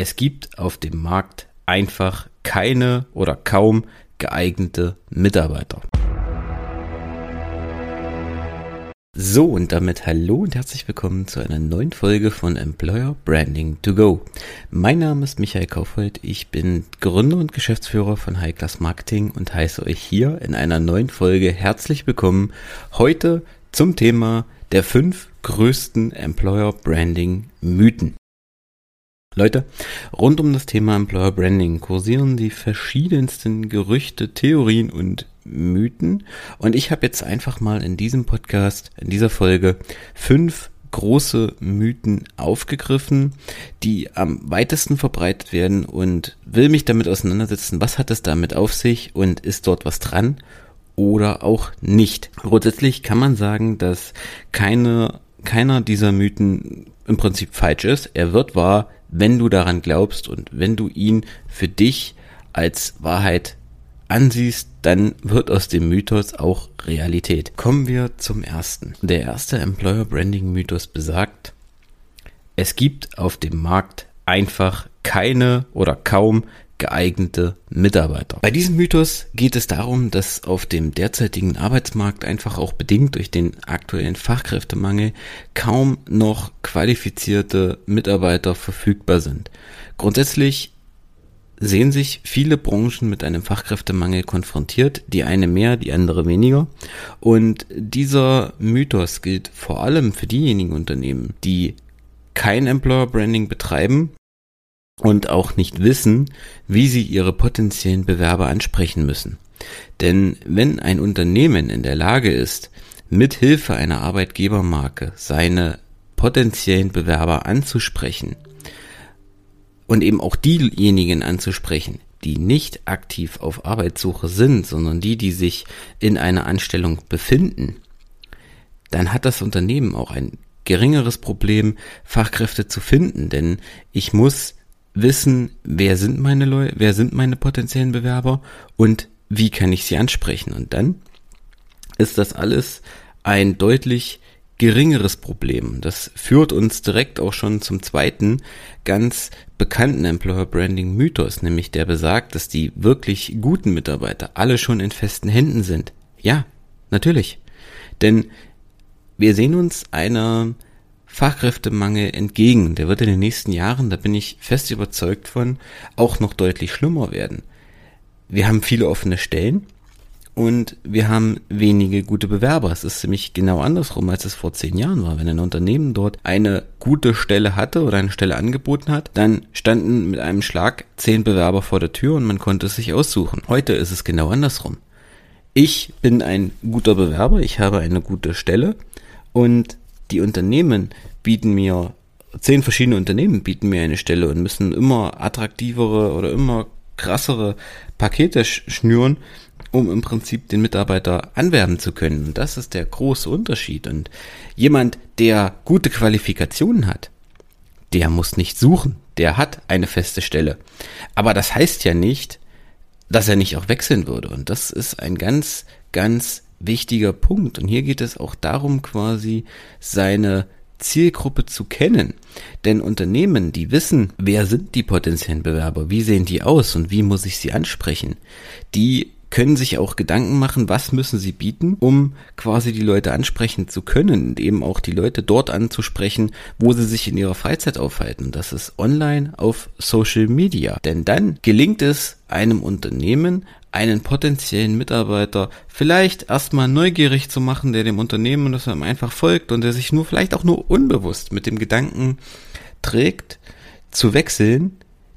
Es gibt auf dem Markt einfach keine oder kaum geeignete Mitarbeiter. So, und damit hallo und herzlich willkommen zu einer neuen Folge von Employer Branding to Go. Mein Name ist Michael Kaufhold, ich bin Gründer und Geschäftsführer von High Class Marketing und heiße euch hier in einer neuen Folge herzlich willkommen. Heute zum Thema der fünf größten Employer Branding Mythen. Leute, rund um das Thema Employer Branding kursieren die verschiedensten Gerüchte, Theorien und Mythen. Und ich habe jetzt einfach mal in diesem Podcast, in dieser Folge, fünf große Mythen aufgegriffen, die am weitesten verbreitet werden und will mich damit auseinandersetzen, was hat es damit auf sich und ist dort was dran oder auch nicht. Grundsätzlich kann man sagen, dass keine, keiner dieser Mythen im Prinzip falsch ist. Er wird wahr, wenn du daran glaubst und wenn du ihn für dich als Wahrheit ansiehst, dann wird aus dem Mythos auch Realität. Kommen wir zum ersten. Der erste Employer Branding Mythos besagt, es gibt auf dem Markt einfach keine oder kaum geeignete Mitarbeiter. Bei diesem Mythos geht es darum, dass auf dem derzeitigen Arbeitsmarkt einfach auch bedingt durch den aktuellen Fachkräftemangel kaum noch qualifizierte Mitarbeiter verfügbar sind. Grundsätzlich sehen sich viele Branchen mit einem Fachkräftemangel konfrontiert, die eine mehr, die andere weniger. Und dieser Mythos gilt vor allem für diejenigen Unternehmen, die kein Employer Branding betreiben und auch nicht wissen, wie sie ihre potenziellen Bewerber ansprechen müssen. Denn wenn ein Unternehmen in der Lage ist, mit Hilfe einer Arbeitgebermarke seine potenziellen Bewerber anzusprechen und eben auch diejenigen anzusprechen, die nicht aktiv auf Arbeitssuche sind, sondern die, die sich in einer Anstellung befinden, dann hat das Unternehmen auch ein geringeres Problem, Fachkräfte zu finden, denn ich muss wissen, wer sind meine Leute, wer sind meine potenziellen Bewerber und wie kann ich sie ansprechen. Und dann ist das alles ein deutlich geringeres Problem. Das führt uns direkt auch schon zum zweiten ganz bekannten Employer Branding Mythos, nämlich der besagt, dass die wirklich guten Mitarbeiter alle schon in festen Händen sind. Ja, natürlich. Denn wir sehen uns einer Fachkräftemangel entgegen. Der wird in den nächsten Jahren, da bin ich fest überzeugt von, auch noch deutlich schlimmer werden. Wir haben viele offene Stellen und wir haben wenige gute Bewerber. Es ist nämlich genau andersrum, als es vor zehn Jahren war. Wenn ein Unternehmen dort eine gute Stelle hatte oder eine Stelle angeboten hat, dann standen mit einem Schlag zehn Bewerber vor der Tür und man konnte es sich aussuchen. Heute ist es genau andersrum. Ich bin ein guter Bewerber, ich habe eine gute Stelle und die Unternehmen bieten mir, zehn verschiedene Unternehmen bieten mir eine Stelle und müssen immer attraktivere oder immer krassere Pakete schnüren, um im Prinzip den Mitarbeiter anwerben zu können. Und das ist der große Unterschied. Und jemand, der gute Qualifikationen hat, der muss nicht suchen. Der hat eine feste Stelle. Aber das heißt ja nicht, dass er nicht auch wechseln würde. Und das ist ein ganz, ganz wichtiger Punkt. Und hier geht es auch darum, quasi seine Zielgruppe zu kennen. Denn Unternehmen, die wissen, wer sind die potenziellen Bewerber, wie sehen die aus und wie muss ich sie ansprechen, die können sich auch Gedanken machen, was müssen sie bieten, um quasi die Leute ansprechen zu können und eben auch die Leute dort anzusprechen, wo sie sich in ihrer Freizeit aufhalten. Das ist online auf Social Media. Denn dann gelingt es einem Unternehmen, einen potenziellen Mitarbeiter vielleicht erstmal neugierig zu machen, der dem Unternehmen das einfach folgt und der sich nur vielleicht auch nur unbewusst mit dem Gedanken trägt, zu wechseln,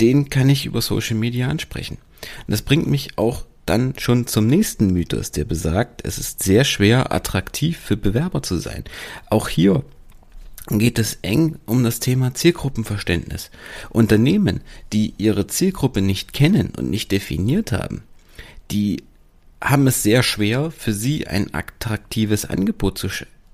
den kann ich über Social Media ansprechen. Und das bringt mich auch dann schon zum nächsten Mythos, der besagt, es ist sehr schwer attraktiv für Bewerber zu sein. Auch hier geht es eng um das Thema Zielgruppenverständnis. Unternehmen, die ihre Zielgruppe nicht kennen und nicht definiert haben, die haben es sehr schwer, für sie ein attraktives Angebot zu,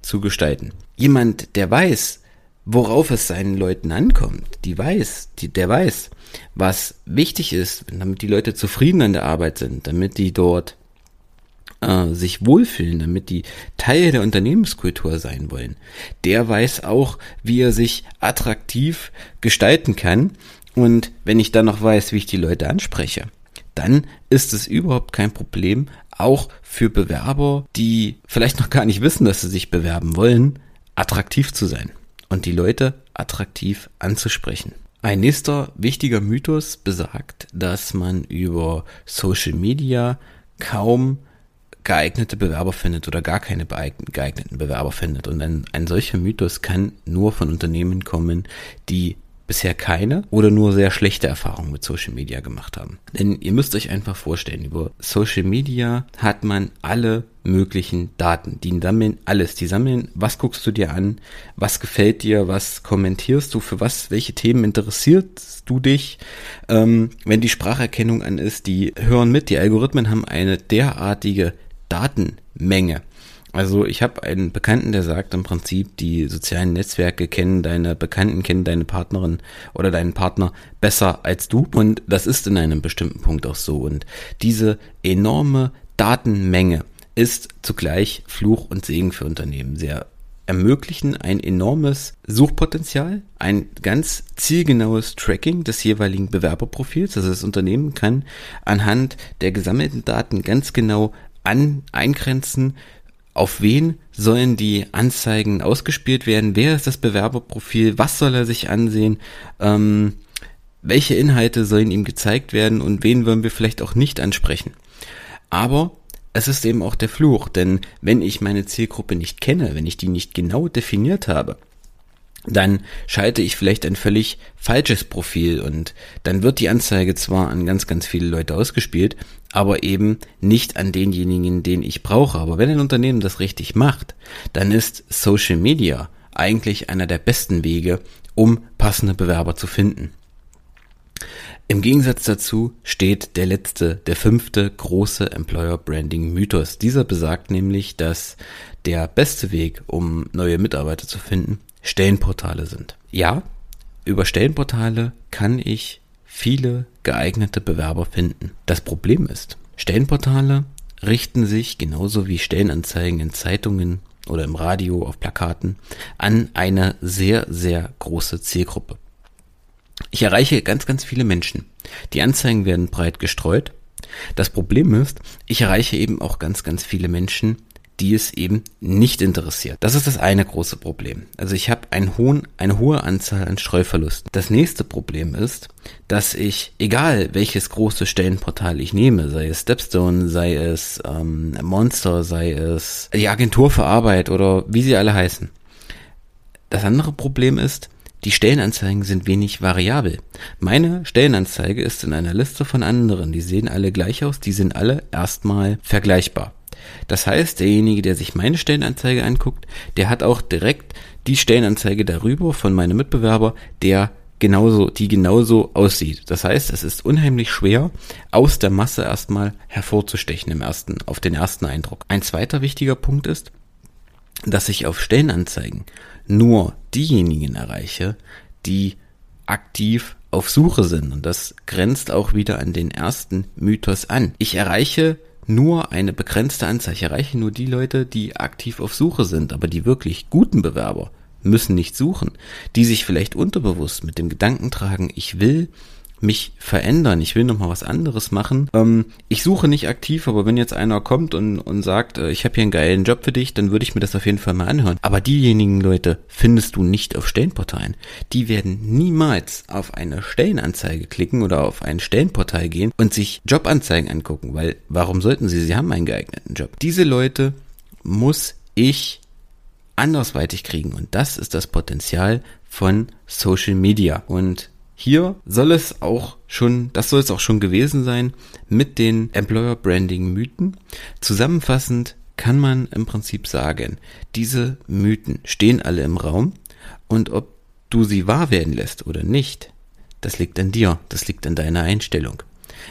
zu gestalten. Jemand, der weiß, worauf es seinen Leuten ankommt, die weiß, die, der weiß, was wichtig ist, damit die Leute zufrieden an der Arbeit sind, damit die dort äh, sich wohlfühlen, damit die Teil der Unternehmenskultur sein wollen, der weiß auch, wie er sich attraktiv gestalten kann Und wenn ich dann noch weiß, wie ich die Leute anspreche, dann ist es überhaupt kein Problem, auch für Bewerber, die vielleicht noch gar nicht wissen, dass sie sich bewerben wollen, attraktiv zu sein und die Leute attraktiv anzusprechen. Ein nächster wichtiger Mythos besagt, dass man über Social Media kaum geeignete Bewerber findet oder gar keine geeigneten Bewerber findet. Und ein, ein solcher Mythos kann nur von Unternehmen kommen, die bisher keine oder nur sehr schlechte Erfahrungen mit Social Media gemacht haben. Denn ihr müsst euch einfach vorstellen, über Social Media hat man alle möglichen Daten. Die sammeln alles. Die sammeln, was guckst du dir an, was gefällt dir, was kommentierst du, für was, welche Themen interessierst du dich. Ähm, wenn die Spracherkennung an ist, die hören mit, die Algorithmen haben eine derartige Datenmenge also ich habe einen Bekannten, der sagt im Prinzip, die sozialen Netzwerke kennen deine Bekannten, kennen deine Partnerin oder deinen Partner besser als du. Und das ist in einem bestimmten Punkt auch so. Und diese enorme Datenmenge ist zugleich Fluch und Segen für Unternehmen. sehr ermöglichen ein enormes Suchpotenzial, ein ganz zielgenaues Tracking des jeweiligen Bewerberprofils. Also das Unternehmen kann anhand der gesammelten Daten ganz genau an, eingrenzen, auf wen sollen die Anzeigen ausgespielt werden, wer ist das Bewerberprofil, was soll er sich ansehen, ähm, welche Inhalte sollen ihm gezeigt werden und wen wollen wir vielleicht auch nicht ansprechen. Aber es ist eben auch der Fluch, denn wenn ich meine Zielgruppe nicht kenne, wenn ich die nicht genau definiert habe, dann schalte ich vielleicht ein völlig falsches Profil und dann wird die Anzeige zwar an ganz, ganz viele Leute ausgespielt, aber eben nicht an denjenigen, den ich brauche. Aber wenn ein Unternehmen das richtig macht, dann ist Social Media eigentlich einer der besten Wege, um passende Bewerber zu finden. Im Gegensatz dazu steht der letzte, der fünfte große Employer Branding Mythos. Dieser besagt nämlich, dass der beste Weg, um neue Mitarbeiter zu finden, Stellenportale sind. Ja, über Stellenportale kann ich viele geeignete Bewerber finden. Das Problem ist, Stellenportale richten sich genauso wie Stellenanzeigen in Zeitungen oder im Radio auf Plakaten an eine sehr, sehr große Zielgruppe. Ich erreiche ganz, ganz viele Menschen. Die Anzeigen werden breit gestreut. Das Problem ist, ich erreiche eben auch ganz, ganz viele Menschen, die es eben nicht interessiert. Das ist das eine große Problem. Also ich habe einen hohen, eine hohe Anzahl an Streuverlusten. Das nächste Problem ist, dass ich, egal welches große Stellenportal ich nehme, sei es Stepstone, sei es ähm, Monster, sei es die Agentur für Arbeit oder wie sie alle heißen. Das andere Problem ist, die Stellenanzeigen sind wenig variabel. Meine Stellenanzeige ist in einer Liste von anderen. Die sehen alle gleich aus, die sind alle erstmal vergleichbar. Das heißt, derjenige, der sich meine Stellenanzeige anguckt, der hat auch direkt die Stellenanzeige darüber von meinem Mitbewerber, der genauso, die genauso aussieht. Das heißt, es ist unheimlich schwer, aus der Masse erstmal hervorzustechen im ersten, auf den ersten Eindruck. Ein zweiter wichtiger Punkt ist, dass ich auf Stellenanzeigen nur diejenigen erreiche, die aktiv auf Suche sind. Und das grenzt auch wieder an den ersten Mythos an. Ich erreiche nur eine begrenzte Anzahl. Ich nur die Leute, die aktiv auf Suche sind, aber die wirklich guten Bewerber müssen nicht suchen, die sich vielleicht unterbewusst mit dem Gedanken tragen, ich will mich verändern, ich will nochmal was anderes machen. Ähm, ich suche nicht aktiv, aber wenn jetzt einer kommt und, und sagt, äh, ich habe hier einen geilen Job für dich, dann würde ich mir das auf jeden Fall mal anhören. Aber diejenigen Leute findest du nicht auf Stellenportalen. Die werden niemals auf eine Stellenanzeige klicken oder auf ein Stellenportal gehen und sich Jobanzeigen angucken, weil warum sollten sie? Sie haben einen geeigneten Job. Diese Leute muss ich andersweitig kriegen und das ist das Potenzial von Social Media und hier soll es auch schon, das soll es auch schon gewesen sein mit den Employer Branding Mythen. Zusammenfassend kann man im Prinzip sagen, diese Mythen stehen alle im Raum und ob du sie wahr werden lässt oder nicht, das liegt an dir, das liegt an deiner Einstellung.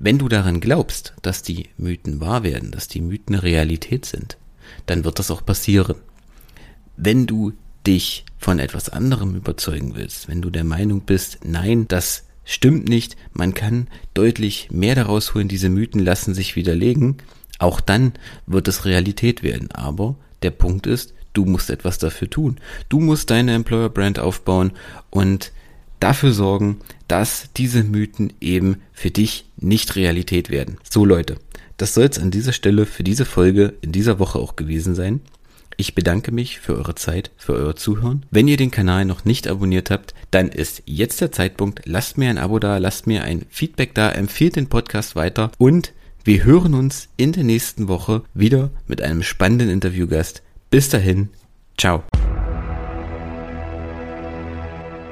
Wenn du daran glaubst, dass die Mythen wahr werden, dass die Mythen Realität sind, dann wird das auch passieren. Wenn du dich von etwas anderem überzeugen willst, wenn du der Meinung bist, nein, das stimmt nicht, man kann deutlich mehr daraus holen, diese Mythen lassen sich widerlegen, auch dann wird es Realität werden. Aber der Punkt ist, du musst etwas dafür tun. Du musst deine Employer Brand aufbauen und dafür sorgen, dass diese Mythen eben für dich nicht Realität werden. So Leute, das soll es an dieser Stelle für diese Folge in dieser Woche auch gewesen sein. Ich bedanke mich für eure Zeit, für euer Zuhören. Wenn ihr den Kanal noch nicht abonniert habt, dann ist jetzt der Zeitpunkt. Lasst mir ein Abo da, lasst mir ein Feedback da, empfehlt den Podcast weiter und wir hören uns in der nächsten Woche wieder mit einem spannenden Interviewgast. Bis dahin, ciao.